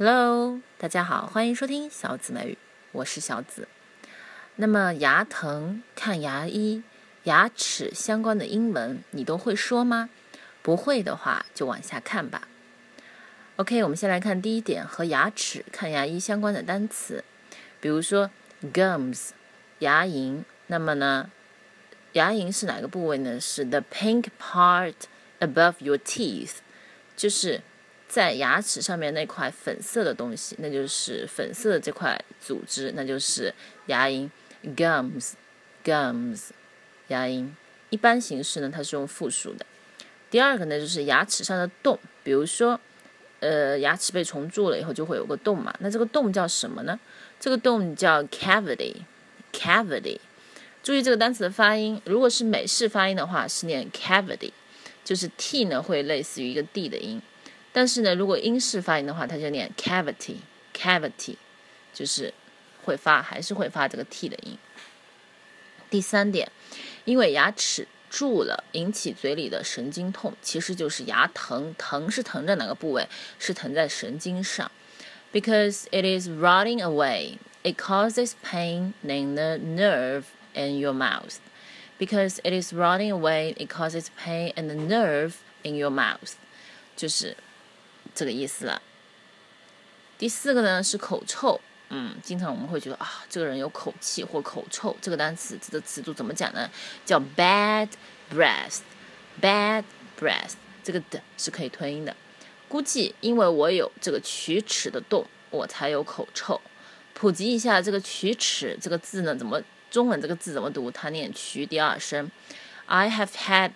Hello，大家好，欢迎收听小紫美语，我是小紫。那么牙疼看牙医，牙齿相关的英文你都会说吗？不会的话就往下看吧。OK，我们先来看第一点和牙齿看牙医相关的单词，比如说 gums，牙龈。那么呢，牙龈是哪个部位呢？是 the pink part above your teeth，就是在牙齿上面那块粉色的东西，那就是粉色的这块组织，那就是牙龈 gums，gums，牙龈。一般形式呢，它是用复数的。第二个呢，就是牙齿上的洞，比如说。呃，牙齿被虫蛀了以后就会有个洞嘛，那这个洞叫什么呢？这个洞叫 cavity，cavity。注意这个单词的发音，如果是美式发音的话是念 cavity，就是 t 呢会类似于一个 d 的音，但是呢，如果英式发音的话，它就念 cavity，cavity，就是会发还是会发这个 t 的音。第三点，因为牙齿。蛀了引起嘴里的神经痛，其实就是牙疼。疼是疼在哪个部位？是疼在神经上。Because it is rotting away, it causes pain in the nerve in your mouth. Because it is rotting away, it causes pain in the nerve in your mouth. 就是 这个意思了。第四个呢是口臭。嗯，经常我们会觉得啊，这个人有口气或口臭。这个单词这个词组怎么讲呢？叫 bad breath，bad breath。这个的是可以吞音的。估计因为我有这个龋齿的洞，我才有口臭。普及一下这个龋齿这个字呢，怎么中文这个字怎么读？它念龋第二声。I have had,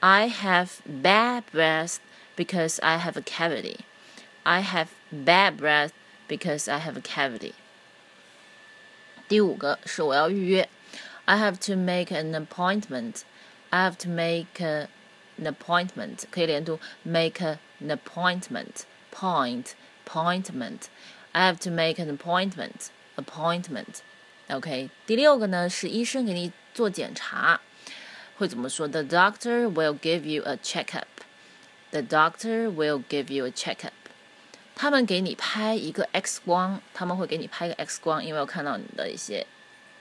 I have bad breath because I have a cavity. I have bad breath. because I have a cavity。第五个是我要预约，I have to make an appointment. I have to make an appointment，可以连读，make an appointment，point appointment。I have to make an appointment. Appointment. OK，第六个呢是医生给你做检查，会怎么说？The doctor will give you a checkup. The doctor will give you a checkup. 他们给你拍一个 X 光，他们会给你拍个 X 光，因为要看到你的一些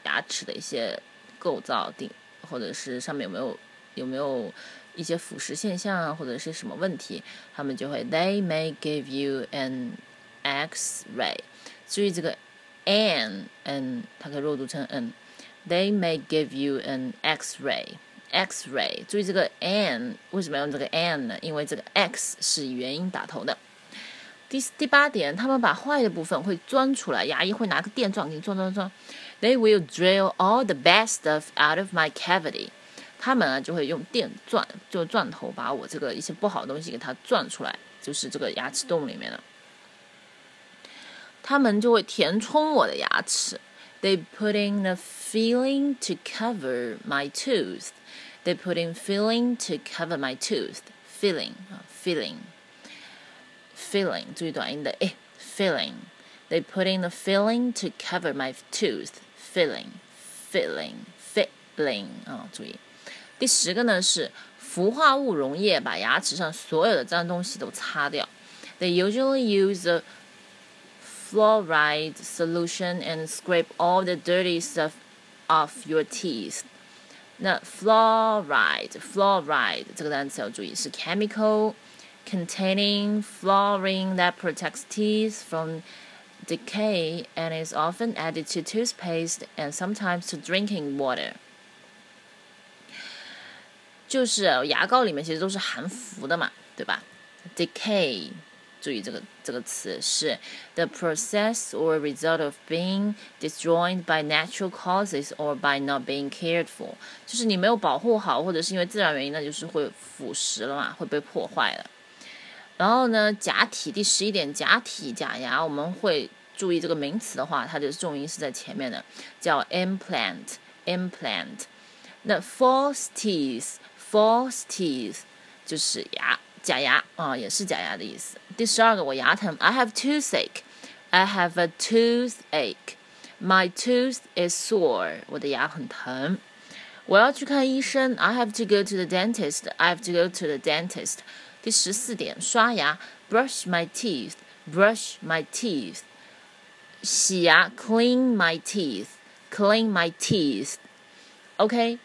牙齿的一些构造定，或者是上面有没有有没有一些腐蚀现象啊，或者是什么问题，他们就会 They may give you an X-ray。注意这个 an n，它可以弱读成 n。They may give you an X-ray。X-ray，注意这个 n 为什么要用这个 n 呢？因为这个 X 是元音打头的。第第八点，他们把坏的部分会钻出来，牙医会拿个电钻给你钻钻钻。They will drill all the bad stuff out of my cavity。他们啊就会用电钻，就钻头把我这个一些不好的东西给它钻出来，就是这个牙齿洞里面的。他们就会填充我的牙齿。They put in the filling to cover my tooth. They put in filling to cover my tooth. Filling 啊，filling。filling，注意短音的诶，filling。They put in the filling to cover my tooth. Filling, filling, filling 啊，注意。第十个呢是氟化物溶液把牙齿上所有的脏东西都擦掉。They usually use a fluoride solution and scrape all the dirty stuff off your teeth. 那 fluoride fluoride 这个单词要注意是 chemical containing fluorine that protects teeth from decay and is often added to toothpaste and sometimes to drinking water. 就是牙膏里面其实都是含氟的嘛，对吧？Decay， 注意这个这个词是 the process or result of being destroyed by natural causes or by not being cared for，就是你没有保护好，或者是因为自然原因，那就是会腐蚀了嘛，会被破坏了。然后呢，假体第十一点，假体假牙，我们会注意这个名词的话，它的重音是在前面的，叫 implant，implant。那 false teeth，false teeth 就是牙假牙啊，也是假牙的意思。第十二个，我牙疼，I have toothache，I have a toothache，my tooth is sore，我的牙很疼。我要去看医生，I have to go to the dentist，I have to go to the dentist。第十四点，刷牙，brush my teeth。 brush my teeth，洗牙，clean my teeth，clean my teeth。OK，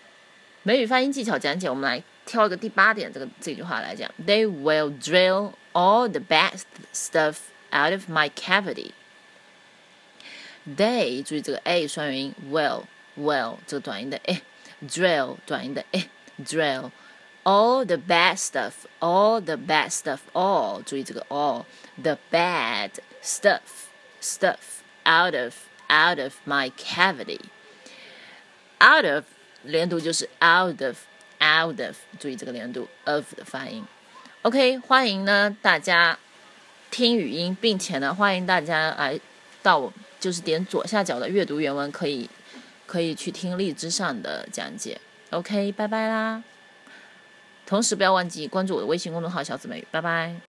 美语发音技巧讲解，我们来 挑一个第八点这个这句话来讲，They will drill all the bad stuff out of my cavity。They 注意这个 a 双元音，will will 这个短音的 a，drill 短音的 a，drill。all the bad stuff, all the bad stuff, all 注意这个 all the bad stuff stuff out of out of my cavity. Out of 连读就是 out of Out of，注意这个连读 of 的发音。OK，欢迎呢大家听语音，并且呢欢迎大家来到就是点左下角的阅读原文，可以可以去听荔枝上的讲解。OK，拜拜啦。同时不要忘记关注我的微信公众号“小姊妹”，拜拜。